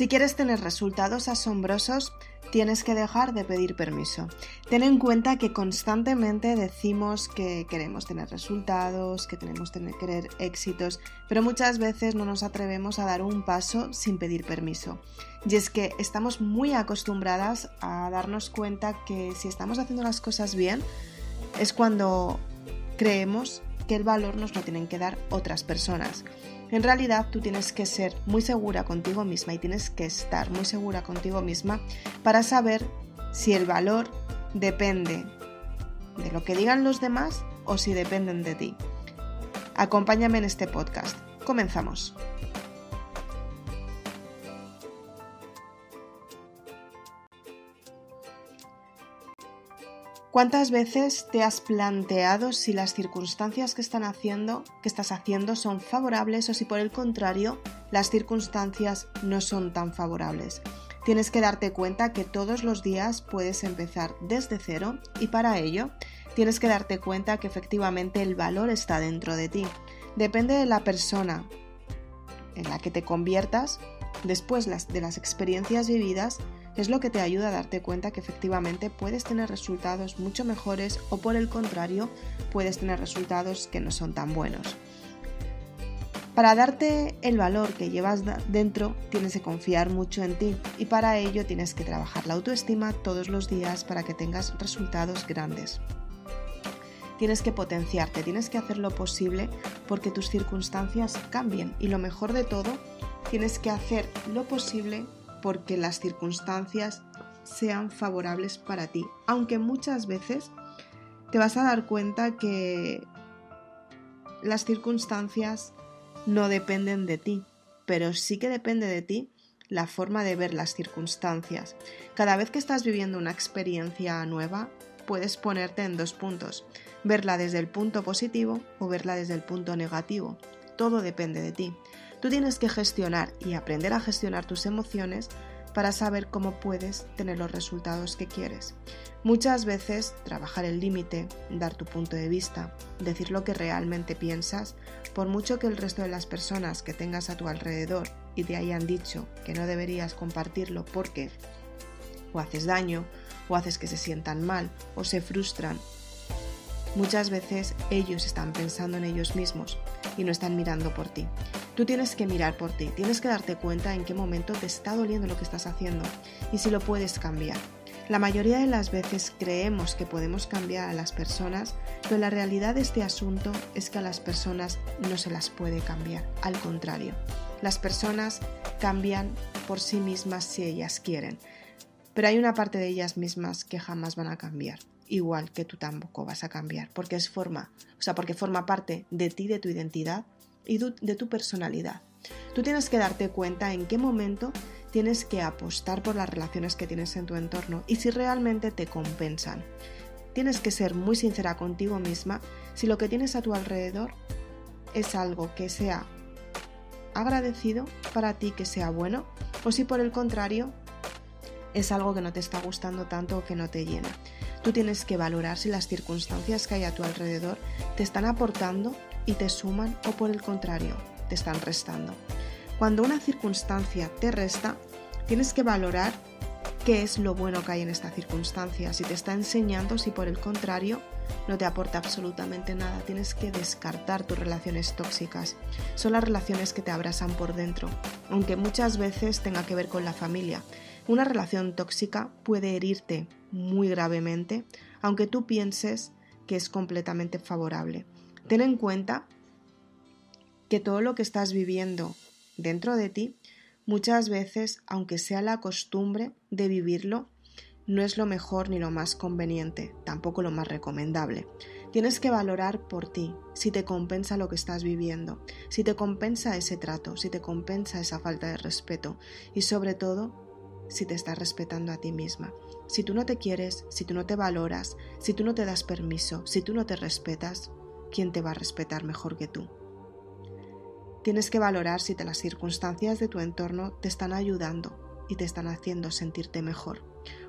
Si quieres tener resultados asombrosos, tienes que dejar de pedir permiso. Ten en cuenta que constantemente decimos que queremos tener resultados, que tenemos que querer éxitos, pero muchas veces no nos atrevemos a dar un paso sin pedir permiso. Y es que estamos muy acostumbradas a darnos cuenta que si estamos haciendo las cosas bien, es cuando creemos que el valor nos lo tienen que dar otras personas. En realidad tú tienes que ser muy segura contigo misma y tienes que estar muy segura contigo misma para saber si el valor depende de lo que digan los demás o si dependen de ti. Acompáñame en este podcast. Comenzamos. ¿Cuántas veces te has planteado si las circunstancias que están haciendo, que estás haciendo son favorables o si por el contrario las circunstancias no son tan favorables? Tienes que darte cuenta que todos los días puedes empezar desde cero y para ello tienes que darte cuenta que efectivamente el valor está dentro de ti. Depende de la persona en la que te conviertas después de las experiencias vividas es lo que te ayuda a darte cuenta que efectivamente puedes tener resultados mucho mejores o por el contrario puedes tener resultados que no son tan buenos. Para darte el valor que llevas dentro tienes que confiar mucho en ti y para ello tienes que trabajar la autoestima todos los días para que tengas resultados grandes. Tienes que potenciarte, tienes que hacer lo posible porque tus circunstancias cambien y lo mejor de todo, tienes que hacer lo posible porque las circunstancias sean favorables para ti. Aunque muchas veces te vas a dar cuenta que las circunstancias no dependen de ti, pero sí que depende de ti la forma de ver las circunstancias. Cada vez que estás viviendo una experiencia nueva, puedes ponerte en dos puntos, verla desde el punto positivo o verla desde el punto negativo. Todo depende de ti. Tú tienes que gestionar y aprender a gestionar tus emociones para saber cómo puedes tener los resultados que quieres. Muchas veces trabajar el límite, dar tu punto de vista, decir lo que realmente piensas, por mucho que el resto de las personas que tengas a tu alrededor y te hayan dicho que no deberías compartirlo porque o haces daño, o haces que se sientan mal, o se frustran, Muchas veces ellos están pensando en ellos mismos y no están mirando por ti. Tú tienes que mirar por ti, tienes que darte cuenta en qué momento te está doliendo lo que estás haciendo y si lo puedes cambiar. La mayoría de las veces creemos que podemos cambiar a las personas, pero la realidad de este asunto es que a las personas no se las puede cambiar, al contrario. Las personas cambian por sí mismas si ellas quieren, pero hay una parte de ellas mismas que jamás van a cambiar igual que tú tampoco vas a cambiar, porque es forma, o sea, porque forma parte de ti, de tu identidad y de tu personalidad. Tú tienes que darte cuenta en qué momento tienes que apostar por las relaciones que tienes en tu entorno y si realmente te compensan. Tienes que ser muy sincera contigo misma si lo que tienes a tu alrededor es algo que sea agradecido para ti, que sea bueno, o si por el contrario es algo que no te está gustando tanto o que no te llena. Tú tienes que valorar si las circunstancias que hay a tu alrededor te están aportando y te suman o por el contrario, te están restando. Cuando una circunstancia te resta, tienes que valorar qué es lo bueno que hay en esta circunstancia, si te está enseñando, si por el contrario no te aporta absolutamente nada. Tienes que descartar tus relaciones tóxicas. Son las relaciones que te abrazan por dentro, aunque muchas veces tenga que ver con la familia. Una relación tóxica puede herirte muy gravemente, aunque tú pienses que es completamente favorable. Ten en cuenta que todo lo que estás viviendo dentro de ti, muchas veces, aunque sea la costumbre de vivirlo, no es lo mejor ni lo más conveniente, tampoco lo más recomendable. Tienes que valorar por ti si te compensa lo que estás viviendo, si te compensa ese trato, si te compensa esa falta de respeto y sobre todo si te estás respetando a ti misma. Si tú no te quieres, si tú no te valoras, si tú no te das permiso, si tú no te respetas, ¿quién te va a respetar mejor que tú? Tienes que valorar si te las circunstancias de tu entorno te están ayudando y te están haciendo sentirte mejor,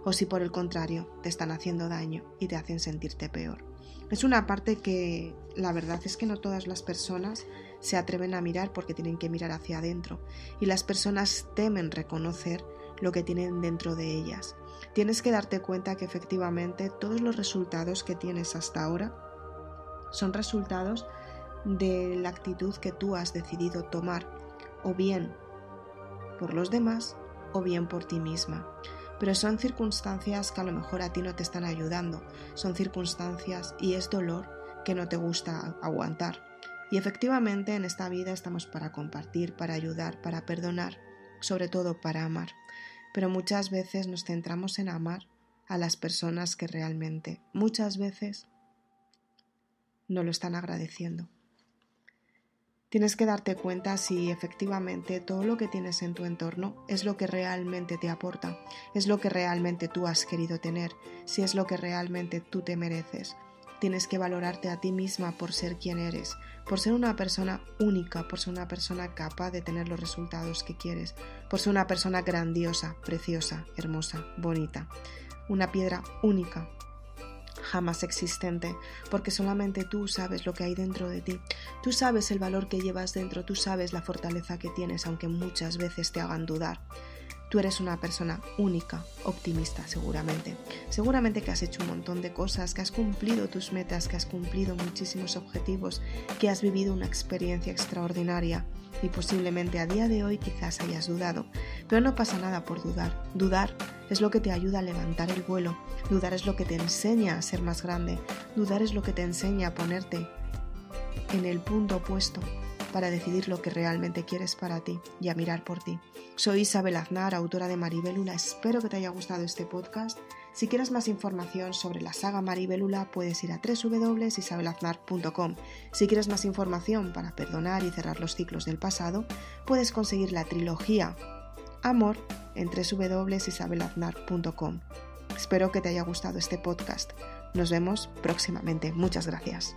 o si por el contrario te están haciendo daño y te hacen sentirte peor. Es una parte que la verdad es que no todas las personas se atreven a mirar porque tienen que mirar hacia adentro y las personas temen reconocer lo que tienen dentro de ellas. Tienes que darte cuenta que efectivamente todos los resultados que tienes hasta ahora son resultados de la actitud que tú has decidido tomar, o bien por los demás, o bien por ti misma. Pero son circunstancias que a lo mejor a ti no te están ayudando, son circunstancias y es dolor que no te gusta aguantar. Y efectivamente en esta vida estamos para compartir, para ayudar, para perdonar, sobre todo para amar. Pero muchas veces nos centramos en amar a las personas que realmente, muchas veces, no lo están agradeciendo. Tienes que darte cuenta si efectivamente todo lo que tienes en tu entorno es lo que realmente te aporta, es lo que realmente tú has querido tener, si es lo que realmente tú te mereces. Tienes que valorarte a ti misma por ser quien eres, por ser una persona única, por ser una persona capaz de tener los resultados que quieres, por ser una persona grandiosa, preciosa, hermosa, bonita, una piedra única, jamás existente, porque solamente tú sabes lo que hay dentro de ti, tú sabes el valor que llevas dentro, tú sabes la fortaleza que tienes, aunque muchas veces te hagan dudar. Tú eres una persona única, optimista seguramente. Seguramente que has hecho un montón de cosas, que has cumplido tus metas, que has cumplido muchísimos objetivos, que has vivido una experiencia extraordinaria y posiblemente a día de hoy quizás hayas dudado. Pero no pasa nada por dudar. Dudar es lo que te ayuda a levantar el vuelo. Dudar es lo que te enseña a ser más grande. Dudar es lo que te enseña a ponerte en el punto opuesto para decidir lo que realmente quieres para ti y a mirar por ti. Soy Isabel Aznar, autora de Maribélula. Espero que te haya gustado este podcast. Si quieres más información sobre la saga Maribélula, puedes ir a www.isabelaznar.com. Si quieres más información para perdonar y cerrar los ciclos del pasado, puedes conseguir la trilogía Amor en www.isabelaznar.com. Espero que te haya gustado este podcast. Nos vemos próximamente. Muchas gracias.